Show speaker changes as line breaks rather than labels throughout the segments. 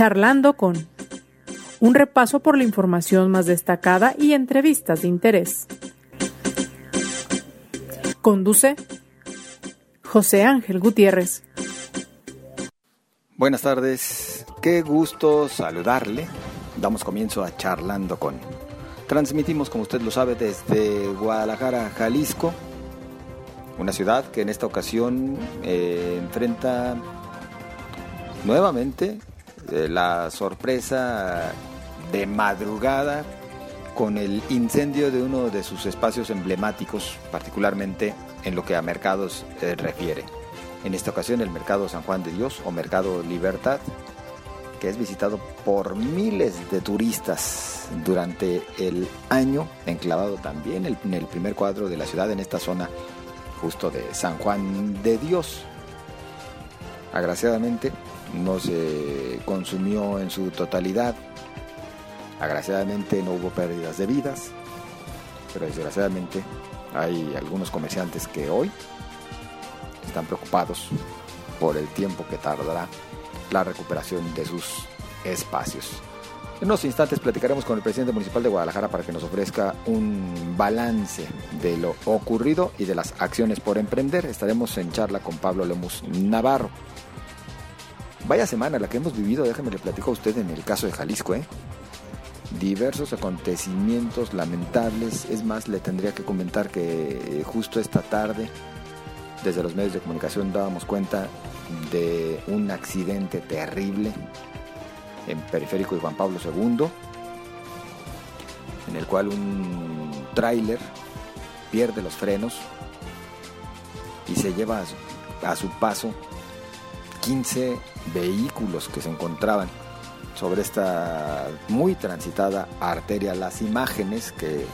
Charlando con un repaso por la información más destacada y entrevistas de interés. Conduce José Ángel Gutiérrez.
Buenas tardes, qué gusto saludarle. Damos comienzo a Charlando con. Transmitimos, como usted lo sabe, desde Guadalajara, Jalisco, una ciudad que en esta ocasión eh, enfrenta nuevamente eh, la sorpresa de madrugada con el incendio de uno de sus espacios emblemáticos, particularmente en lo que a mercados eh, refiere. En esta ocasión el Mercado San Juan de Dios o Mercado Libertad, que es visitado por miles de turistas durante el año, enclavado también en el primer cuadro de la ciudad en esta zona justo de San Juan de Dios. Agraciadamente no se consumió en su totalidad Agraciadamente no hubo pérdidas de vidas, pero desgraciadamente hay algunos comerciantes que hoy están preocupados por el tiempo que tardará la recuperación de sus espacios. En unos instantes platicaremos con el presidente municipal de Guadalajara para que nos ofrezca un balance de lo ocurrido y de las acciones por emprender. Estaremos en charla con Pablo Lemus Navarro. Vaya semana la que hemos vivido, déjeme le platico a usted en el caso de Jalisco, ¿eh? diversos acontecimientos lamentables. Es más, le tendría que comentar que eh, justo esta tarde, desde los medios de comunicación, dábamos cuenta de un accidente terrible en Periférico de Juan Pablo II, en el cual un tráiler pierde los frenos y se lleva a su, a su paso 15 vehículos que se encontraban sobre esta muy transitada arteria. Las imágenes que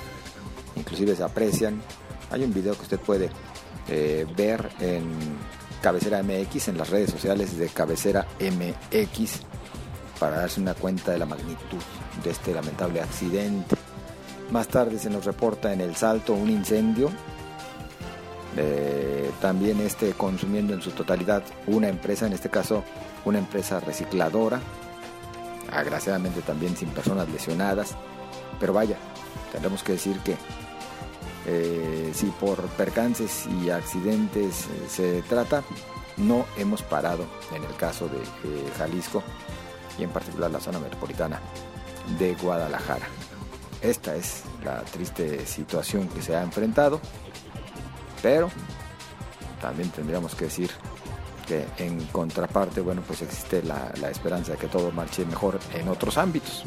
inclusive se aprecian, hay un video que usted puede eh, ver en Cabecera MX, en las redes sociales de Cabecera MX, para darse una cuenta de la magnitud de este lamentable accidente. Más tarde se nos reporta en El Salto un incendio, eh, también este consumiendo en su totalidad una empresa, en este caso una empresa recicladora, agraciadamente también sin personas lesionadas, pero vaya, tendremos que decir que eh, si por percances y accidentes eh, se trata, no hemos parado en el caso de Jalisco y en particular la zona metropolitana de Guadalajara. Esta es la triste situación que se ha enfrentado, pero también tendríamos que decir que en contraparte, bueno, pues existe la, esperanza de que todo marche mejor en otros ámbitos.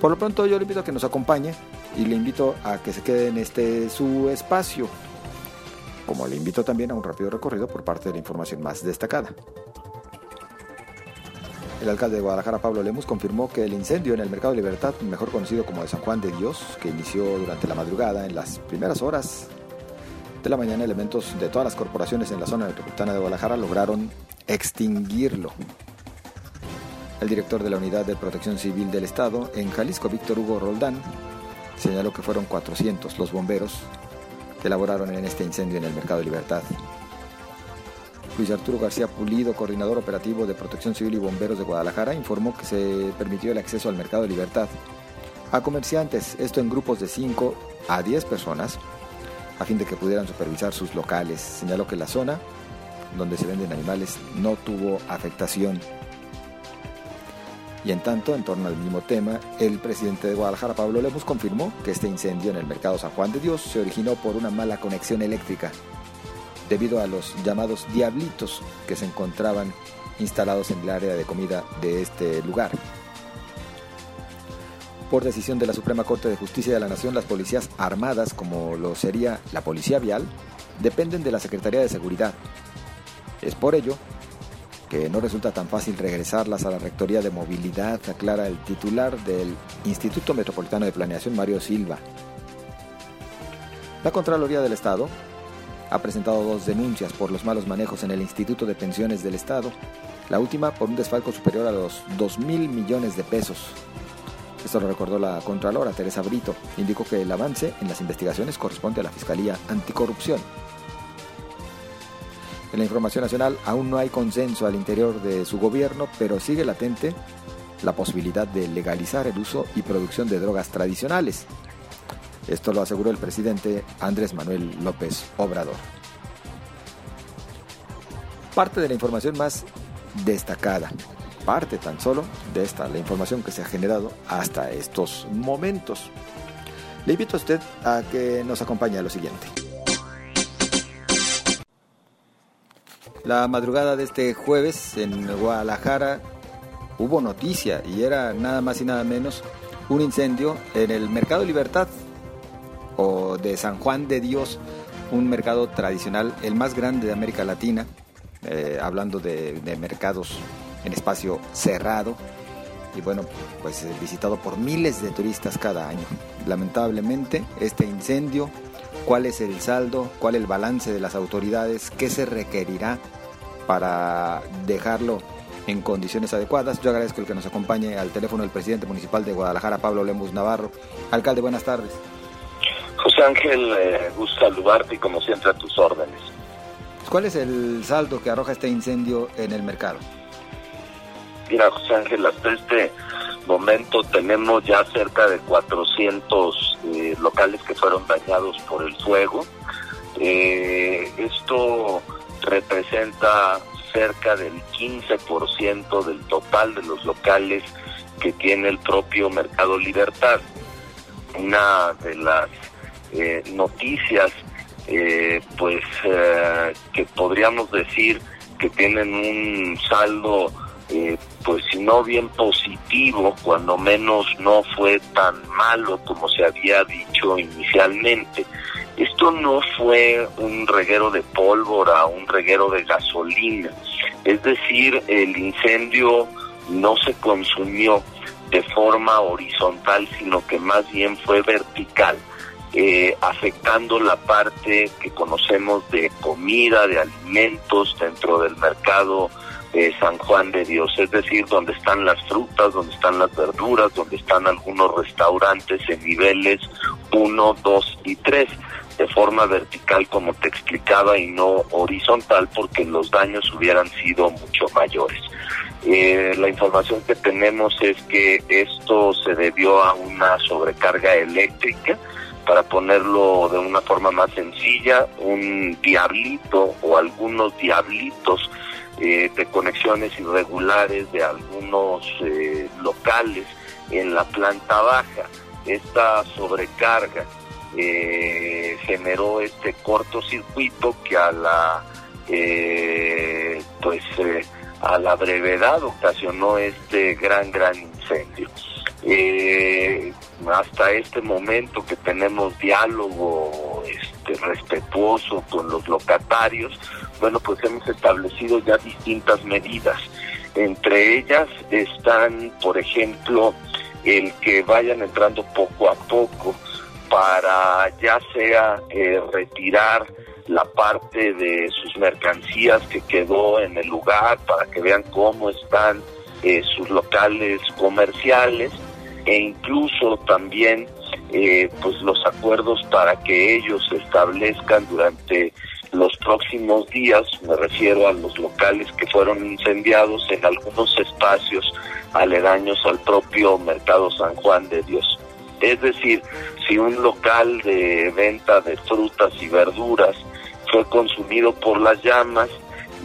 Por lo pronto yo le invito a que nos acompañe y le invito a que se quede en este su espacio, como le invito también a un rápido recorrido por parte de la información más destacada. El alcalde de Guadalajara, Pablo Lemus, confirmó que el incendio en el Mercado de Libertad, mejor conocido como de San Juan de Dios, que inició durante la madrugada en las primeras horas de la mañana, elementos de todas las corporaciones en la zona metropolitana de Guadalajara lograron extinguirlo. El director de la Unidad de Protección Civil del Estado en Jalisco, Víctor Hugo Roldán, señaló que fueron 400 los bomberos que laboraron en este incendio en el Mercado de Libertad. Luis Arturo García Pulido, coordinador operativo de Protección Civil y Bomberos de Guadalajara, informó que se permitió el acceso al Mercado de Libertad a comerciantes, esto en grupos de 5 a 10 personas, a fin de que pudieran supervisar sus locales. Señaló que la zona donde se venden animales no tuvo afectación. Y en tanto, en torno al mismo tema, el presidente de Guadalajara, Pablo Lemos, confirmó que este incendio en el mercado San Juan de Dios se originó por una mala conexión eléctrica, debido a los llamados diablitos que se encontraban instalados en el área de comida de este lugar. Por decisión de la Suprema Corte de Justicia de la Nación, las policías armadas, como lo sería la Policía Vial, dependen de la Secretaría de Seguridad. Es por ello que no resulta tan fácil regresarlas a la Rectoría de Movilidad, aclara el titular del Instituto Metropolitano de Planeación, Mario Silva. La Contraloría del Estado ha presentado dos denuncias por los malos manejos en el Instituto de Pensiones del Estado, la última por un desfalco superior a los 2 mil millones de pesos esto lo recordó la Contralora Teresa Brito. Indicó que el avance en las investigaciones corresponde a la Fiscalía Anticorrupción. En la información nacional aún no hay consenso al interior de su gobierno, pero sigue latente la posibilidad de legalizar el uso y producción de drogas tradicionales. Esto lo aseguró el presidente Andrés Manuel López Obrador. Parte de la información más destacada, parte tan solo de esta, la información que se ha generado hasta estos momentos. Le invito a usted a que nos acompañe a lo siguiente. La madrugada de este jueves en Guadalajara hubo noticia y era nada más y nada menos un incendio en el Mercado Libertad o de San Juan de Dios, un mercado tradicional, el más grande de América Latina, eh, hablando de, de, mercados en espacio cerrado y bueno, pues visitado por miles de turistas cada año. Lamentablemente, este incendio, ¿cuál es el saldo? ¿Cuál es el balance de las autoridades? ¿Qué se requerirá para dejarlo en condiciones adecuadas. Yo agradezco el que nos acompañe al teléfono el presidente municipal de Guadalajara, Pablo Lemus Navarro. Alcalde, buenas tardes.
José Ángel, eh, gusto saludarte y como siempre a tus órdenes.
¿Cuál es el saldo que arroja este incendio en el mercado?
Mira, José Ángel, hasta este momento tenemos ya cerca de 400 eh, locales que fueron dañados por el fuego. Eh, esto representa cerca del 15% del total de los locales que tiene el propio Mercado Libertad. Una de las eh, noticias, eh, pues, eh, que podríamos decir que tienen un saldo, pues, si no bien positivo, cuando menos no fue tan malo como se había dicho inicialmente. Esto no fue un reguero de pólvora, un reguero de gasolina. Es decir, el incendio no se consumió de forma horizontal, sino que más bien fue vertical, eh, afectando la parte que conocemos de comida, de alimentos dentro del mercado de San Juan de Dios, es decir, donde están las frutas, donde están las verduras, donde están algunos restaurantes en niveles 1, 2 y 3 de forma vertical como te explicaba y no horizontal porque los daños hubieran sido mucho mayores. Eh, la información que tenemos es que esto se debió a una sobrecarga eléctrica, para ponerlo de una forma más sencilla, un diablito o algunos diablitos eh, de conexiones irregulares de algunos eh, locales en la planta baja. Esta sobrecarga eh, generó este cortocircuito que a la eh, pues eh, a la brevedad ocasionó este gran gran incendio hasta este momento que tenemos diálogo este, respetuoso con los locatarios bueno pues hemos establecido ya distintas medidas. Entre ellas están por ejemplo el que vayan entrando poco a poco para ya sea eh, retirar la parte de sus mercancías que quedó en el lugar para que vean cómo están eh, sus locales comerciales e incluso también eh, pues los acuerdos para que ellos establezcan durante los próximos días, me refiero a los locales que fueron incendiados en algunos espacios aledaños al propio Mercado San Juan de Dios. Es decir, si un local de venta de frutas y verduras fue consumido por las llamas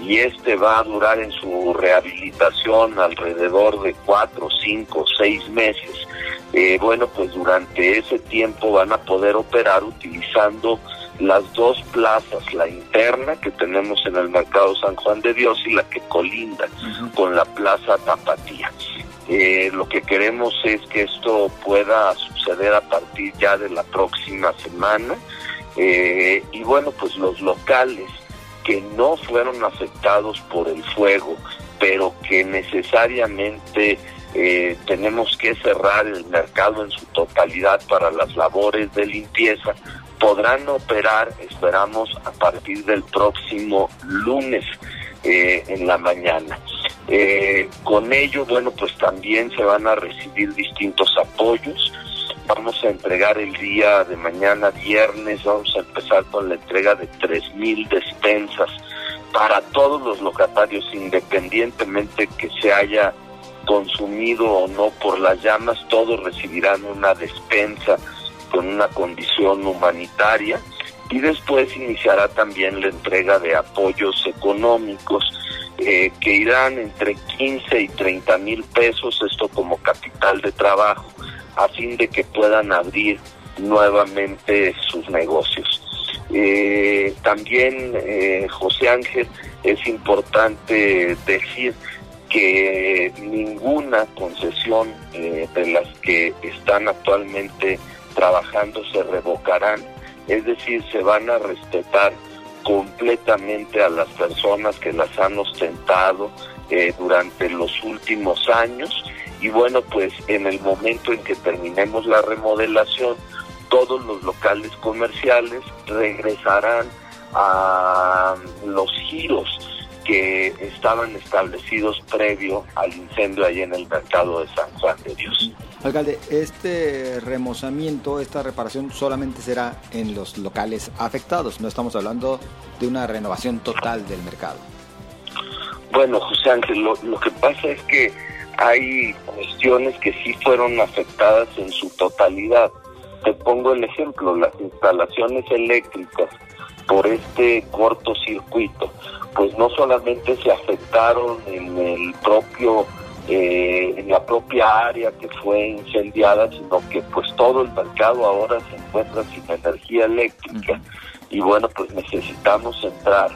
y este va a durar en su rehabilitación alrededor de cuatro, cinco, seis meses, eh, bueno, pues durante ese tiempo van a poder operar utilizando las dos plazas, la interna que tenemos en el mercado San Juan de Dios y la que colinda con la plaza Tapatía. Eh, lo que queremos es que esto pueda suceder a partir ya de la próxima semana. Eh, y bueno, pues los locales que no fueron afectados por el fuego, pero que necesariamente eh, tenemos que cerrar el mercado en su totalidad para las labores de limpieza, podrán operar, esperamos, a partir del próximo lunes en la mañana. Eh, con ello, bueno, pues también se van a recibir distintos apoyos. Vamos a entregar el día de mañana, viernes, vamos a empezar con la entrega de 3.000 despensas para todos los locatarios, independientemente que se haya consumido o no por las llamas, todos recibirán una despensa con una condición humanitaria y después iniciará también la entrega de apoyos económicos eh, que irán entre 15 y 30 mil pesos, esto como capital de trabajo, a fin de que puedan abrir nuevamente sus negocios. Eh, también, eh, José Ángel, es importante decir que ninguna concesión de las que están actualmente trabajando se revocarán, es decir, se van a respetar completamente a las personas que las han ostentado eh, durante los últimos años y bueno, pues en el momento en que terminemos la remodelación, todos los locales comerciales regresarán a los giros que estaban establecidos previo al incendio ahí en el mercado de San Juan de Dios.
Alcalde, este remozamiento, esta reparación solamente será en los locales afectados, no estamos hablando de una renovación total del mercado.
Bueno, José Ángel, lo, que pasa es que hay cuestiones que sí fueron afectadas en su totalidad. Te pongo el ejemplo, las instalaciones eléctricas por este cortocircuito, pues no solamente se afectaron en el propio eh, en la propia área que fue incendiada, sino que pues todo el mercado ahora se encuentra sin energía eléctrica y bueno, pues necesitamos entrar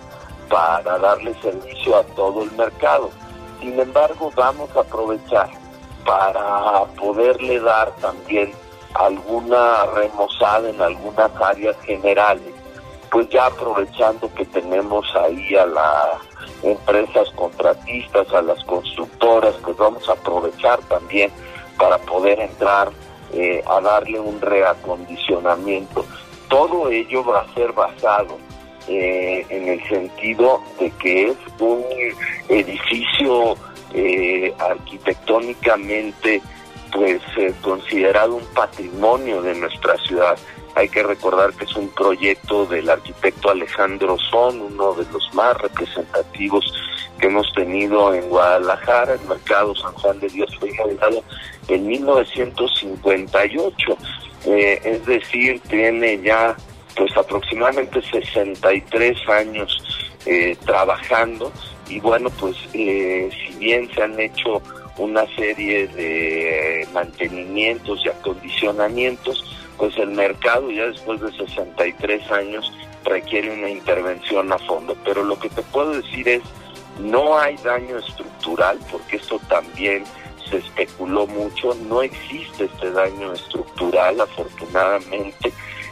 para darle servicio a todo el mercado. Sin embargo, vamos a aprovechar para poderle dar también alguna remozada en algunas áreas generales, pues ya aprovechando que tenemos ahí a la empresas contratistas, a las constructoras, pues vamos a aprovechar también para poder entrar eh, a darle un reacondicionamiento. Todo ello va a ser basado eh, en el sentido de que es un edificio eh, arquitectónicamente pues considerado un patrimonio de nuestra ciudad hay que recordar que es un proyecto del arquitecto Alejandro Son, uno de los más representativos que hemos tenido en Guadalajara. El mercado San Juan de Dios fue inaugurado en 1958, eh, es decir, tiene ya pues aproximadamente 63 años eh, trabajando y bueno, pues eh, si bien se han hecho una serie de mantenimientos y acondicionamientos, pues el mercado ya después de 63 años requiere una intervención a fondo. Pero lo que te puedo decir es, no hay daño estructural, porque esto también se especuló mucho, no existe este daño estructural, afortunadamente,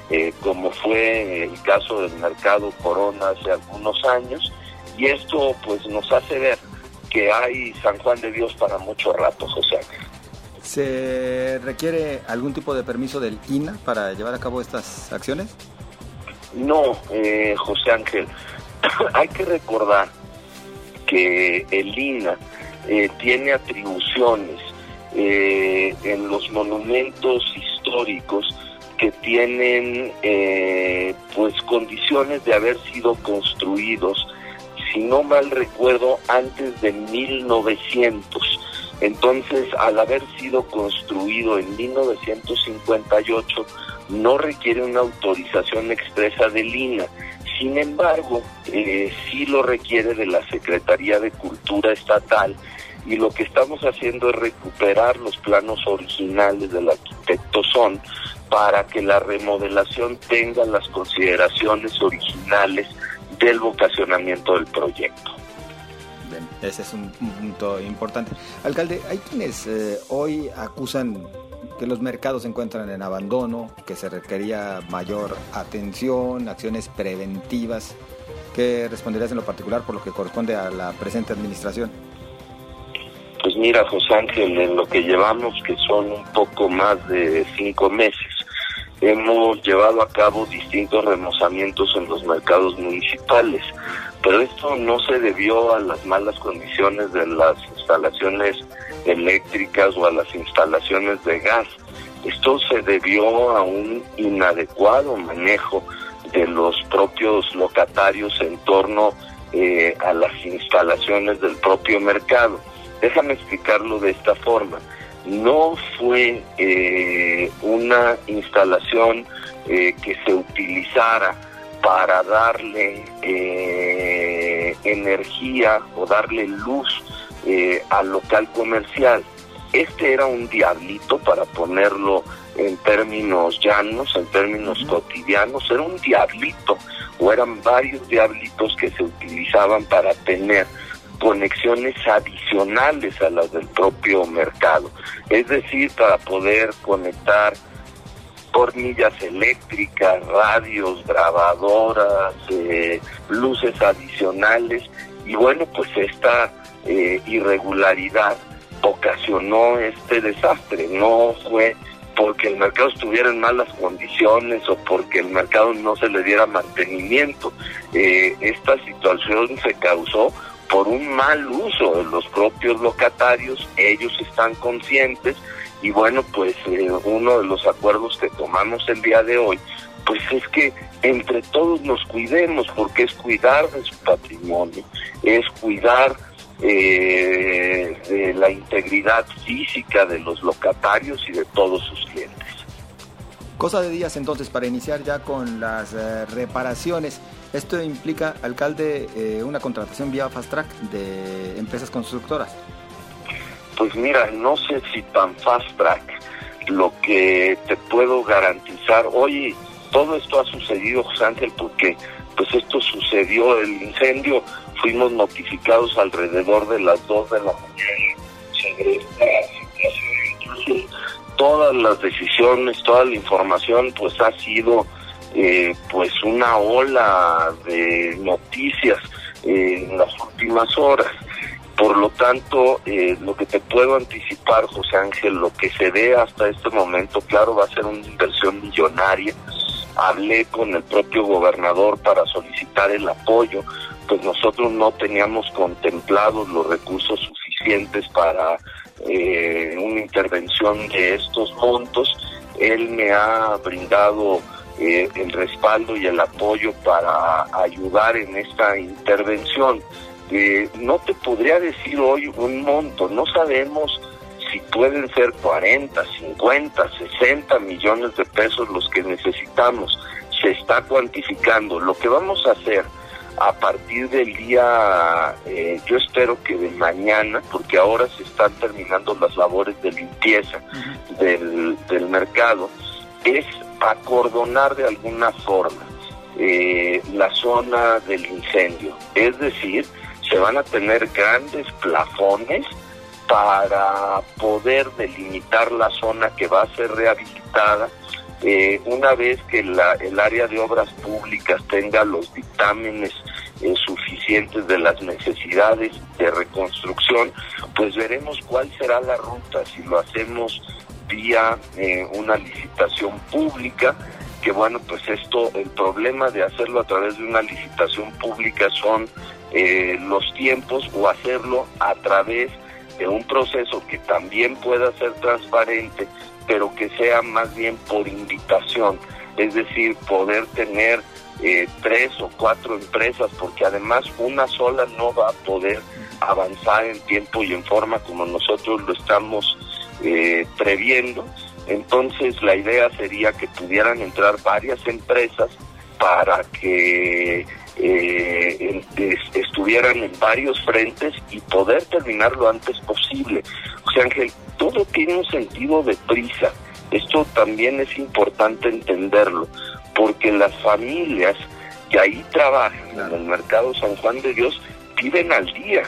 eh, como fue el caso del mercado Corona hace algunos años, y esto pues nos hace ver que hay San Juan de Dios para mucho rato, José.
¿Se requiere algún tipo de permiso del INA para llevar a cabo estas acciones?
No, eh, José Ángel. Hay que recordar que el INA eh, tiene atribuciones eh, en los monumentos históricos que tienen pues condiciones de haber sido construidos, si no mal recuerdo, antes de 1900 entonces, al haber sido construido en 1958, no requiere una autorización expresa de Lina. Sin embargo, eh, sí lo requiere de la Secretaría de Cultura Estatal y lo que estamos haciendo es recuperar los planos originales del arquitecto Son para que la remodelación tenga las consideraciones originales del vocacionamiento del proyecto
ese es un, punto importante. Alcalde, hay quienes eh, hoy acusan que los mercados se encuentran en abandono, que se requería mayor atención, acciones preventivas. ¿Qué responderías en lo particular por lo que corresponde a la presente administración?
Pues mira, José Ángel, en lo que llevamos, que son un poco más de cinco meses, hemos llevado a cabo distintos remozamientos en los mercados municipales pero esto no se debió a las malas condiciones de las instalaciones eléctricas o a las instalaciones de gas. Esto se debió a un inadecuado manejo de los propios locatarios en torno eh, a las instalaciones del propio mercado. déjame explicarlo de esta forma. No fue eh, una instalación eh, que se utilizara para darle eh, energía o darle luz al local comercial. Este era un diablito, para ponerlo en términos llanos, en términos cotidianos, era un diablito o eran varios diablitos que se utilizaban para tener conexiones adicionales a las del propio mercado. Es decir, para poder conectar hornillas eléctricas, radios, grabadoras, eh, luces adicionales. Y bueno, pues esta eh, irregularidad ocasionó este desastre. No fue porque el mercado estuviera en malas condiciones o porque el mercado no se le diera mantenimiento. Eh, esta situación se causó por un mal uso de los propios locatarios, ellos están conscientes y bueno, pues eh, uno de los acuerdos que tomamos el día de hoy, pues es que entre todos nos cuidemos, porque es cuidar de su patrimonio, es cuidar eh, de la integridad física de los locatarios y de todos sus clientes.
Cosa de días entonces para iniciar ya con las eh, reparaciones. Esto implica, alcalde, una contratación vía Fast Track de empresas constructoras.
Pues mira, no sé si tan Fast Track. Lo que te puedo garantizar, oye, todo esto ha sucedido, José Ángel, porque pues esto sucedió, el incendio, fuimos notificados alrededor de las 2 de la mañana sobre esta situación todas las decisiones, toda la información, pues ha sido eh, pues una ola de noticias en las últimas horas. Por lo tanto, eh, lo que te puedo anticipar, José Ángel, lo que se ve hasta este momento, claro, va a ser una inversión millonaria. Hablé con el propio gobernador para solicitar el apoyo, pues nosotros no teníamos contemplados los recursos suficientes para eh, una intervención de estos montos. Él me ha brindado eh, el respaldo y el apoyo para ayudar en esta intervención. Eh, no te podría decir hoy un monto, no sabemos si pueden ser 40, 50, 60 millones de pesos los que necesitamos. Se está cuantificando. Lo que vamos a hacer a partir del día, eh, yo espero que de mañana, porque ahora se están terminando las labores de limpieza del, del, mercado, es acordonar de alguna forma eh, la zona del incendio. Es decir, se van a tener grandes plafones para poder delimitar la zona que va a ser rehabilitada eh, una vez que la, el área de obras públicas tenga los dictámenes eh, suficientes de las necesidades de reconstrucción, pues veremos cuál será la ruta, si lo hacemos vía eh, una licitación pública, que bueno, pues esto, el problema de hacerlo a través de una licitación pública son los tiempos o hacerlo a través de un proceso que también pueda ser transparente, pero que sea más bien por invitación, es decir, poder tener eh, tres o cuatro empresas, porque además una sola no va a poder avanzar en tiempo y en forma como nosotros lo estamos eh, previendo. Entonces la idea sería que pudieran entrar varias empresas para que eh, estuvieran en varios frentes y poder terminar lo antes posible. O sea, Ángel, todo tiene un sentido de prisa. Esto también es importante entenderlo, porque las familias que ahí trabajan en el mercado San Juan de Dios viven al día.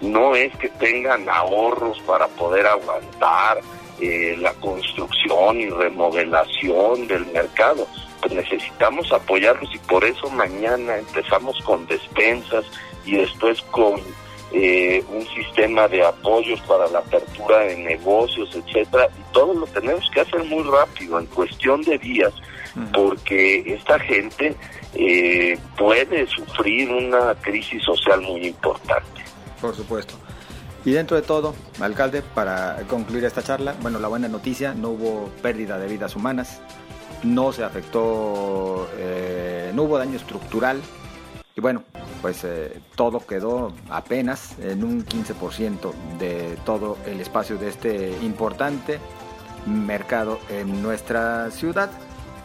No es que tengan ahorros para poder aguantar eh, la construcción y remodelación del mercado pues necesitamos apoyarlos y por eso mañana empezamos con despensas y después con eh, un sistema de apoyos para la apertura de negocios, etcétera, y todo lo tenemos que hacer muy rápido, en cuestión de días, porque esta gente eh, puede sufrir una crisis social muy importante.
Por supuesto. Y dentro de todo, alcalde, para concluir esta charla, bueno, la buena noticia, no hubo pérdida de vidas humanas, no se afectó, eh, no hubo daño estructural. Y bueno, pues eh, todo quedó apenas en un 15% de todo el espacio de este importante mercado en nuestra ciudad.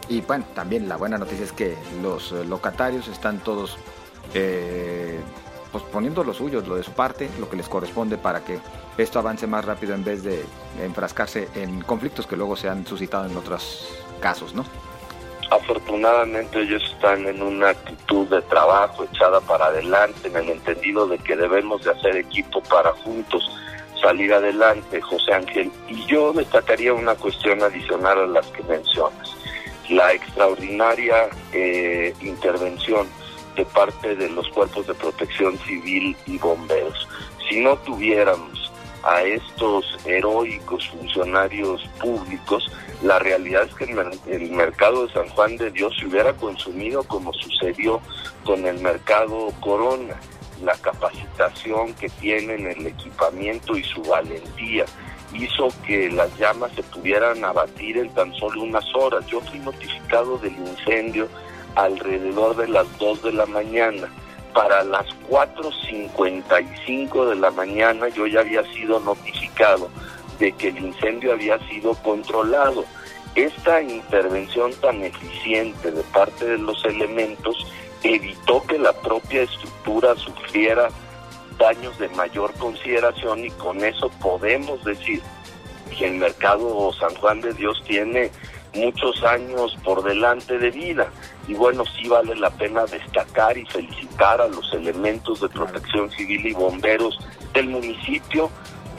Y bueno, también la buena noticia es que los locatarios están todos eh, pues poniendo lo suyo, lo de su parte, lo que les corresponde para que esto avance más rápido en vez de enfrascarse en conflictos que luego se han suscitado en otros casos, ¿no?
Afortunadamente ellos están en una actitud de trabajo echada para adelante, en el entendido de que debemos de hacer equipo para juntos salir adelante, José Ángel. Y yo destacaría una cuestión adicional a las que mencionas, la extraordinaria eh, intervención de parte de los cuerpos de protección civil y bomberos. Si no tuviéramos a estos heroicos funcionarios públicos, la realidad es que el, mercado de San Juan de Dios se hubiera consumido como sucedió con el mercado Corona. La capacitación que tienen, el equipamiento y su valentía hizo que las llamas se pudieran abatir en tan solo unas horas. Yo fui notificado del incendio alrededor de las 2 de la mañana. Para las 4.55 de la mañana yo ya había sido notificado de que el incendio había sido controlado. Esta intervención tan eficiente de parte de los elementos evitó que la propia estructura sufriera daños de mayor consideración y con eso podemos decir que el mercado San Juan de Dios tiene muchos años por delante de vida. Y bueno, sí vale la pena destacar y felicitar a los elementos de protección civil y bomberos del municipio,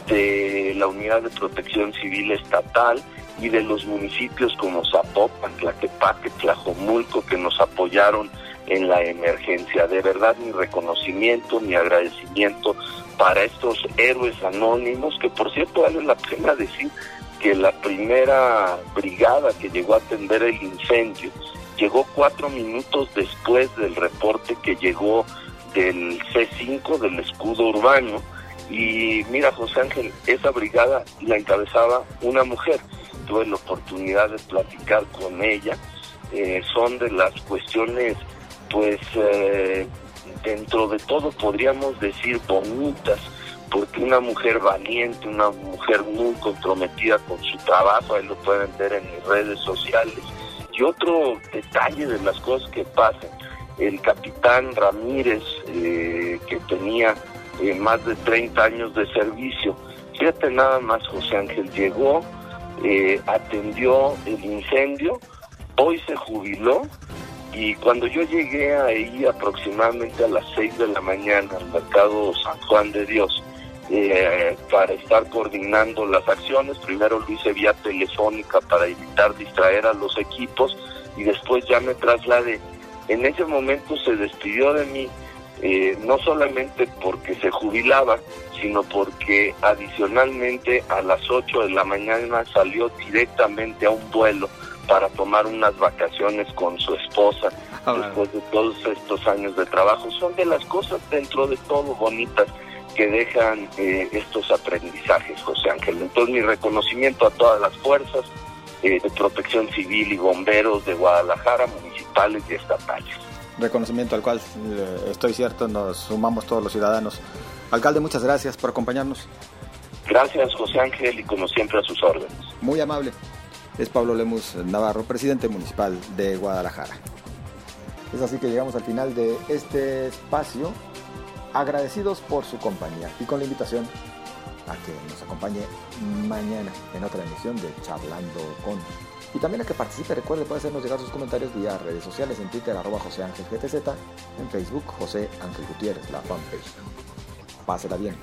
de la Unidad de Protección Civil Estatal y de los municipios como Zapopan, Tlaquepaque, Tlajomulco, que nos apoyaron en la emergencia. De verdad, mi reconocimiento, mi agradecimiento para estos héroes anónimos, que por cierto vale la pena decir que la primera brigada que llegó a atender el incendio llegó cuatro minutos después del reporte que llegó del C5, del escudo urbano. Y mira, José Ángel, esa brigada la encabezaba una mujer. Tuve la oportunidad de platicar con ella. Eh, son de las cuestiones, pues, eh, dentro de todo podríamos decir bonitas, porque una mujer valiente, una mujer muy comprometida con su trabajo, ahí lo pueden ver en mis redes sociales. Y otro detalle de las cosas que pasan, el capitán Ramírez, eh, que tenía eh, más de 30 años de servicio, fíjate nada más, José Ángel, llegó, eh, atendió el incendio, hoy se jubiló y cuando yo llegué ahí aproximadamente a las 6 de la mañana al mercado San Juan de Dios, eh, para estar coordinando las acciones. Primero lo hice vía telefónica para evitar distraer a los equipos y después ya me trasladé. En ese momento se despidió de mí, eh, no solamente porque se jubilaba, sino porque adicionalmente a las 8 de la mañana salió directamente a un vuelo para tomar unas vacaciones con su esposa ah, después de todos estos años de trabajo. Son de las cosas dentro de todo bonitas que dejan eh, estos aprendizajes, José Ángel. Entonces mi reconocimiento a todas las fuerzas eh, de protección civil y bomberos de Guadalajara, municipales y estatales.
Reconocimiento al cual eh, estoy cierto, nos sumamos todos los ciudadanos. Alcalde, muchas gracias por acompañarnos.
Gracias, José Ángel, y como siempre a sus órdenes.
Muy amable. Es Pablo Lemus Navarro, presidente municipal de Guadalajara. Es así que llegamos al final de este espacio agradecidos por su compañía y con la invitación a que nos acompañe mañana en otra emisión de Charlando con. Y también a que participe, recuerde, puede hacernos llegar sus comentarios vía redes sociales, en Twitter, arroba José Ángel GTZ, en Facebook, José Ángel Gutiérrez, la fanpage. Pásela bien.